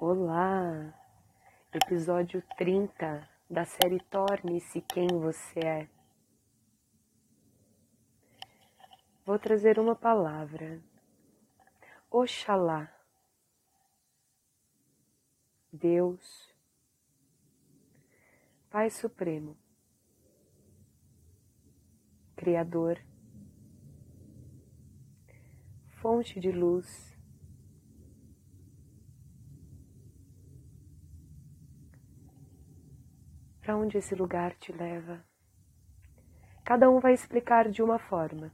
Olá! Episódio 30 da série Torne-se Quem Você É. Vou trazer uma palavra. Oxalá. Deus, Pai Supremo, Criador, Fonte de luz, para onde esse lugar te leva. Cada um vai explicar de uma forma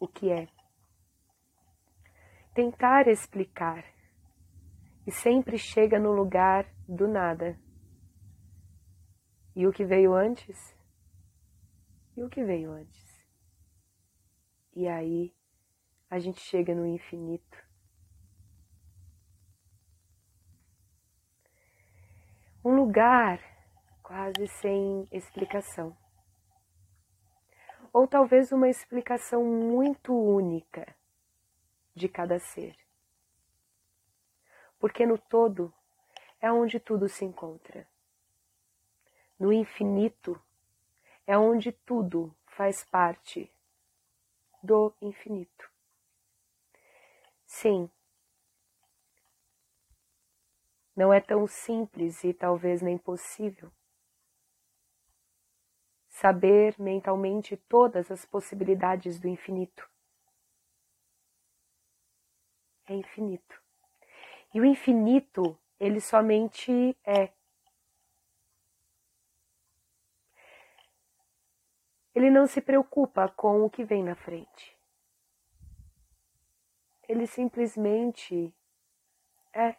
o que é. Tentar explicar e sempre chega no lugar do nada. E o que veio antes? E o que veio antes? E aí a gente chega no infinito. Um lugar quase sem explicação. Ou talvez uma explicação muito única de cada ser. Porque no todo é onde tudo se encontra. No infinito é onde tudo faz parte do infinito. Sim, não é tão simples e talvez nem possível. Saber mentalmente todas as possibilidades do infinito. É infinito. E o infinito, ele somente é. Ele não se preocupa com o que vem na frente. Ele simplesmente é.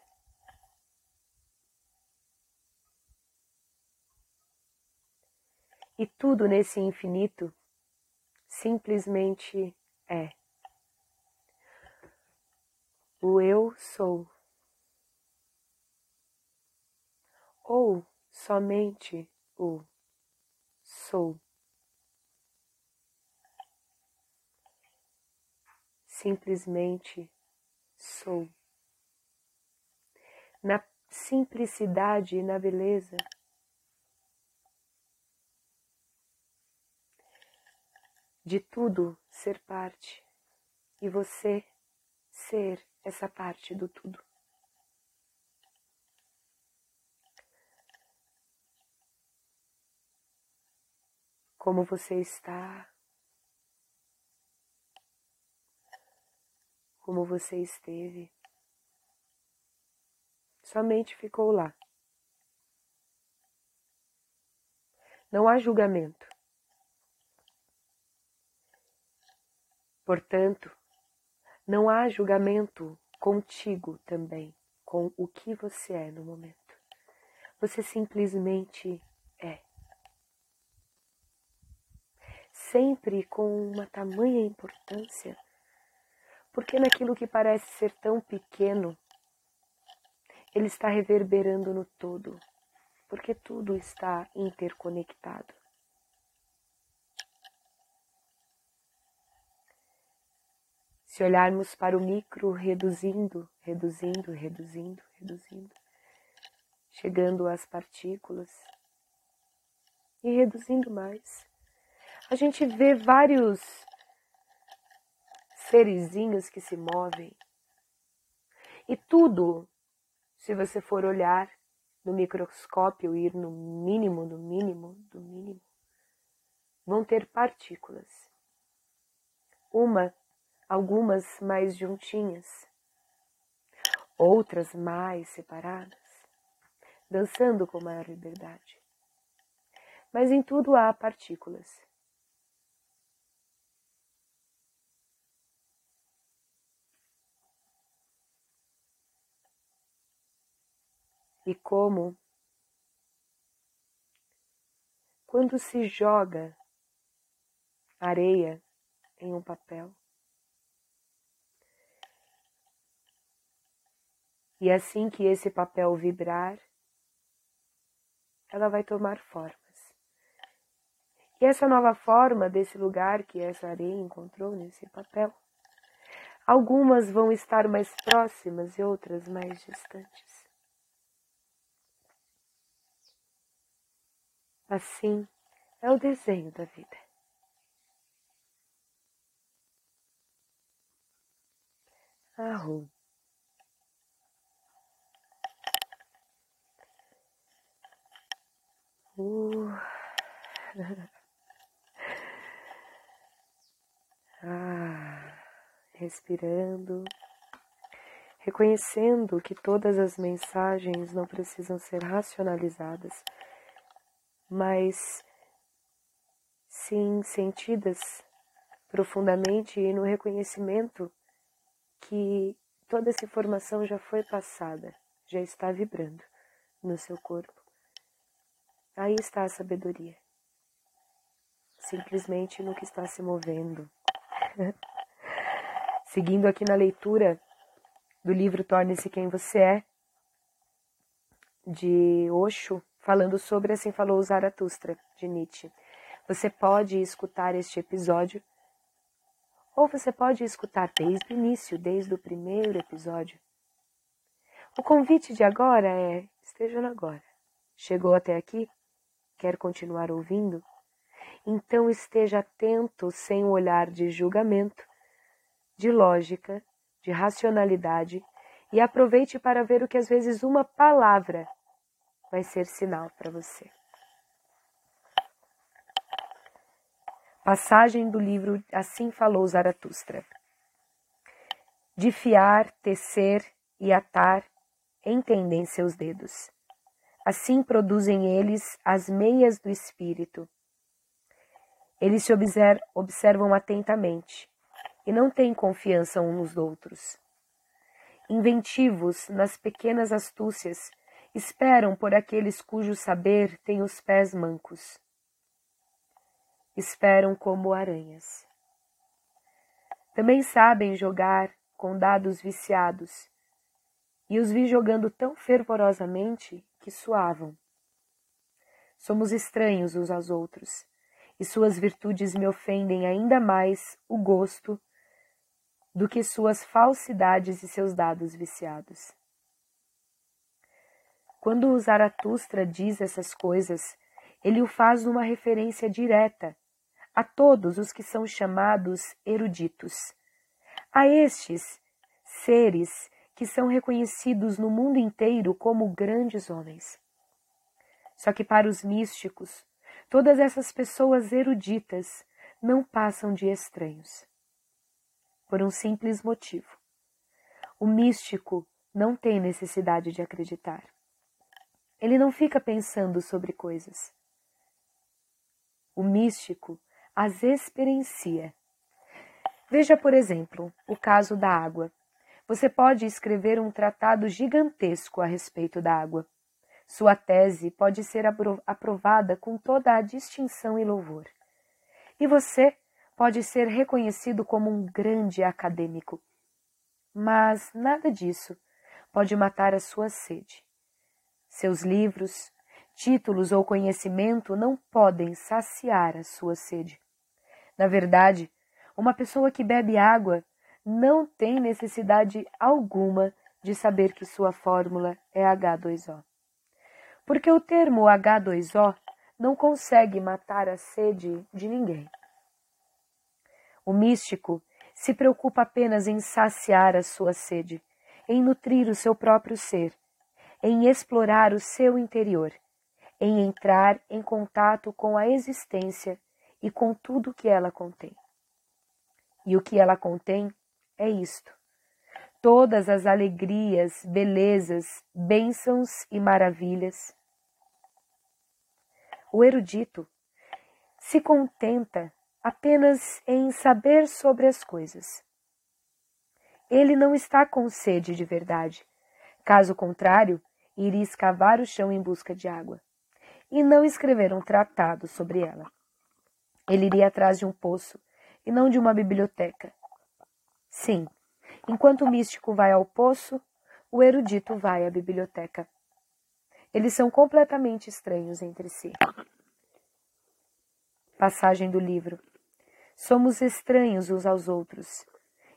E tudo nesse infinito simplesmente é. O eu sou. Ou somente o sou. Simplesmente sou. Na simplicidade e na beleza de tudo ser parte e você ser essa parte do tudo. Como você está, como você esteve, somente ficou lá. Não há julgamento. Portanto, não há julgamento contigo também, com o que você é no momento. Você simplesmente é. Sempre com uma tamanha importância, porque naquilo que parece ser tão pequeno, ele está reverberando no todo, porque tudo está interconectado. Se olharmos para o micro, reduzindo, reduzindo, reduzindo, reduzindo, chegando às partículas e reduzindo mais, a gente vê vários serizinhos que se movem. E tudo, se você for olhar no microscópio, ir no mínimo, no mínimo, do mínimo, vão ter partículas. Uma algumas mais juntinhas, outras mais separadas, dançando com maior liberdade. Mas em tudo há partículas. E como, quando se joga areia em um papel, E assim que esse papel vibrar, ela vai tomar formas. E essa nova forma desse lugar que essa areia encontrou nesse papel, Algumas vão estar mais próximas e outras mais distantes. Assim é o desenho da vida. Arrum. Uh. ah, respirando, reconhecendo que todas as mensagens não precisam ser racionalizadas, mas sim sentidas profundamente e no reconhecimento que toda essa informação já foi passada, já está vibrando no seu corpo. Aí está a sabedoria. Simplesmente no que está se movendo. Seguindo aqui na leitura do livro Torne-se Quem Você É, de Osho, falando sobre Assim Falou Zaratustra, de Nietzsche. Você pode escutar este episódio, ou você pode escutar desde o início, desde o primeiro episódio. O convite de agora é: esteja no agora. Chegou até aqui? Quer continuar ouvindo? Então esteja atento sem o olhar de julgamento, de lógica, de racionalidade e aproveite para ver o que às vezes uma palavra vai ser sinal para você. Passagem do livro Assim Falou Zaratustra. De fiar, tecer e atar, entendem seus dedos. Assim produzem eles as meias do espírito. Eles se observam atentamente e não têm confiança uns nos outros. Inventivos nas pequenas astúcias, esperam por aqueles cujo saber tem os pés mancos. Esperam como aranhas. Também sabem jogar com dados viciados, e os vi jogando tão fervorosamente que suavam. Somos estranhos uns aos outros, e suas virtudes me ofendem ainda mais o gosto do que suas falsidades e seus dados viciados. Quando o Zaratustra diz essas coisas, ele o faz numa referência direta a todos os que são chamados eruditos, a estes seres que são reconhecidos no mundo inteiro como grandes homens. Só que para os místicos, todas essas pessoas eruditas não passam de estranhos. Por um simples motivo. O místico não tem necessidade de acreditar. Ele não fica pensando sobre coisas. O místico as experiencia. Veja, por exemplo, o caso da água. Você pode escrever um tratado gigantesco a respeito da água. Sua tese pode ser aprovada com toda a distinção e louvor. E você pode ser reconhecido como um grande acadêmico. Mas nada disso pode matar a sua sede. Seus livros, títulos ou conhecimento não podem saciar a sua sede. Na verdade, uma pessoa que bebe água não tem necessidade alguma de saber que sua fórmula é H2O. Porque o termo H2O não consegue matar a sede de ninguém. O místico se preocupa apenas em saciar a sua sede, em nutrir o seu próprio ser, em explorar o seu interior, em entrar em contato com a existência e com tudo que ela contém. E o que ela contém é isto: todas as alegrias, belezas, bênçãos e maravilhas. O erudito se contenta apenas em saber sobre as coisas. Ele não está com sede de verdade. Caso contrário, iria escavar o chão em busca de água e não escrever um tratado sobre ela. Ele iria atrás de um poço e não de uma biblioteca. Sim, enquanto o místico vai ao poço, o erudito vai à biblioteca. Eles são completamente estranhos entre si. Passagem do livro. Somos estranhos uns aos outros,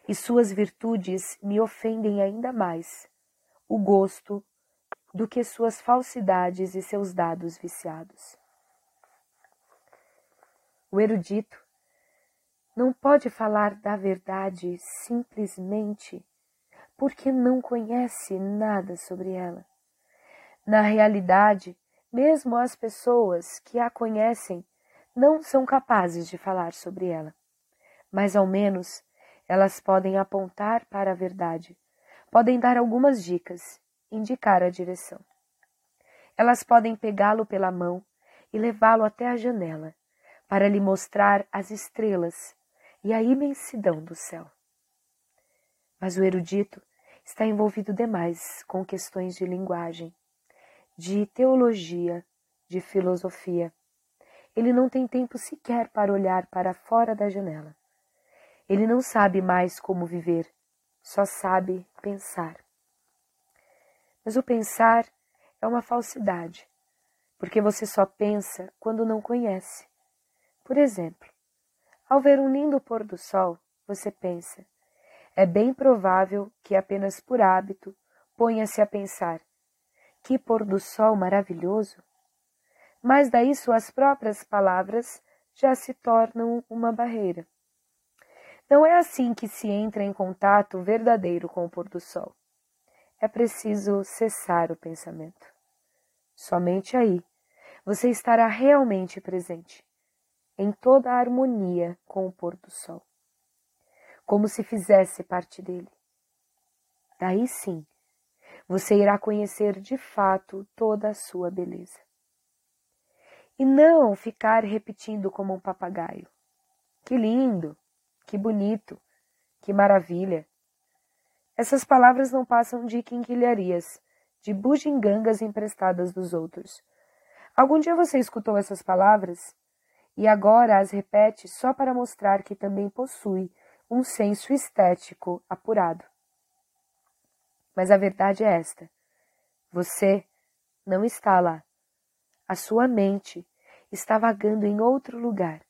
e suas virtudes me ofendem ainda mais o gosto do que suas falsidades e seus dados viciados. O erudito não pode falar da verdade simplesmente porque não conhece nada sobre ela. Na realidade, mesmo as pessoas que a conhecem não são capazes de falar sobre ela, mas ao menos elas podem apontar para a verdade, podem dar algumas dicas, indicar a direção. Elas podem pegá-lo pela mão e levá-lo até a janela, para lhe mostrar as estrelas e a imensidão do céu. Mas o erudito está envolvido demais com questões de linguagem, de teologia, de filosofia. Ele não tem tempo sequer para olhar para fora da janela. Ele não sabe mais como viver, só sabe pensar. Mas o pensar é uma falsidade, porque você só pensa quando não conhece. Por exemplo, ao ver um lindo pôr do sol, você pensa: é bem provável que apenas por hábito ponha-se a pensar: que pôr do sol maravilhoso! Mas daí suas próprias palavras já se tornam uma barreira. Não é assim que se entra em contato verdadeiro com o pôr do sol. É preciso cessar o pensamento. Somente aí você estará realmente presente, em toda a harmonia com o pôr do sol, como se fizesse parte dele. Daí sim, você irá conhecer de fato toda a sua beleza. E não ficar repetindo como um papagaio. Que lindo! Que bonito! Que maravilha! Essas palavras não passam de quinquilharias, de bugigangas emprestadas dos outros. Algum dia você escutou essas palavras e agora as repete só para mostrar que também possui um senso estético apurado. Mas a verdade é esta: você não está lá. A sua mente está vagando em outro lugar,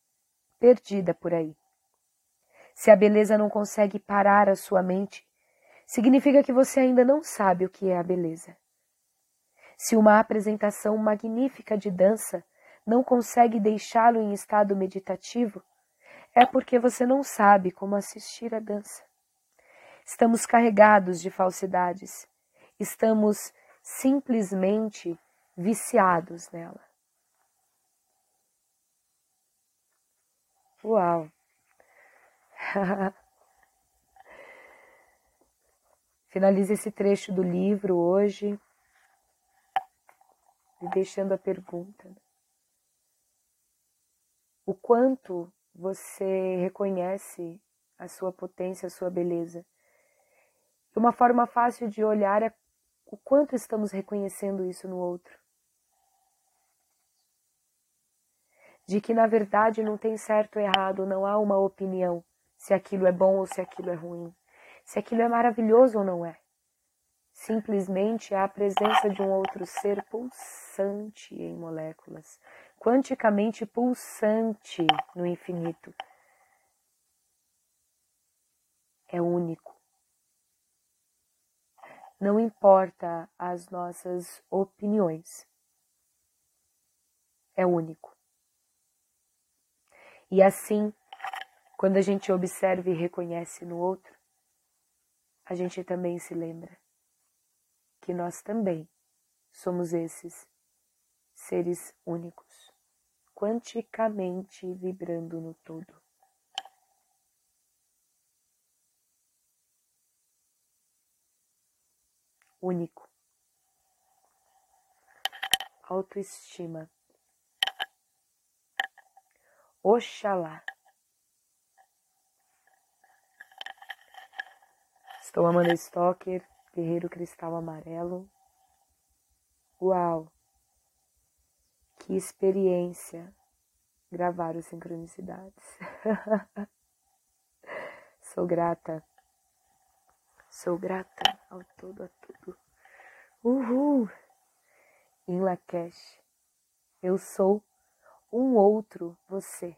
perdida por aí. Se a beleza não consegue parar a sua mente, significa que você ainda não sabe o que é a beleza. Se uma apresentação magnífica de dança não consegue deixá-lo em estado meditativo, é porque você não sabe como assistir à dança. Estamos carregados de falsidades, estamos simplesmente viciados nela. Uau! Finalize esse trecho do livro hoje deixando a pergunta: né? O quanto você reconhece a sua potência, a sua beleza? Uma forma fácil de olhar é o quanto estamos reconhecendo isso no outro. De que na verdade não tem certo ou errado, não há uma opinião se aquilo é bom ou se aquilo é ruim, se aquilo é maravilhoso ou não é. Simplesmente é a presença de um outro ser pulsante em moléculas, quanticamente pulsante no infinito. É único. Não importa as nossas opiniões. É único. E assim quando a gente observa e reconhece no outro, a gente também se lembra que nós também somos esses seres únicos, quanticamente vibrando no todo. Único. Autoestima. Oxalá Estou Amanda Stocker, Guerreiro Cristal Amarelo. Uau! Que experiência gravar os sincronicidades. Sou grata. Sou grata ao todo, a tudo. Uhul! Em Lakesh, eu sou um outro você.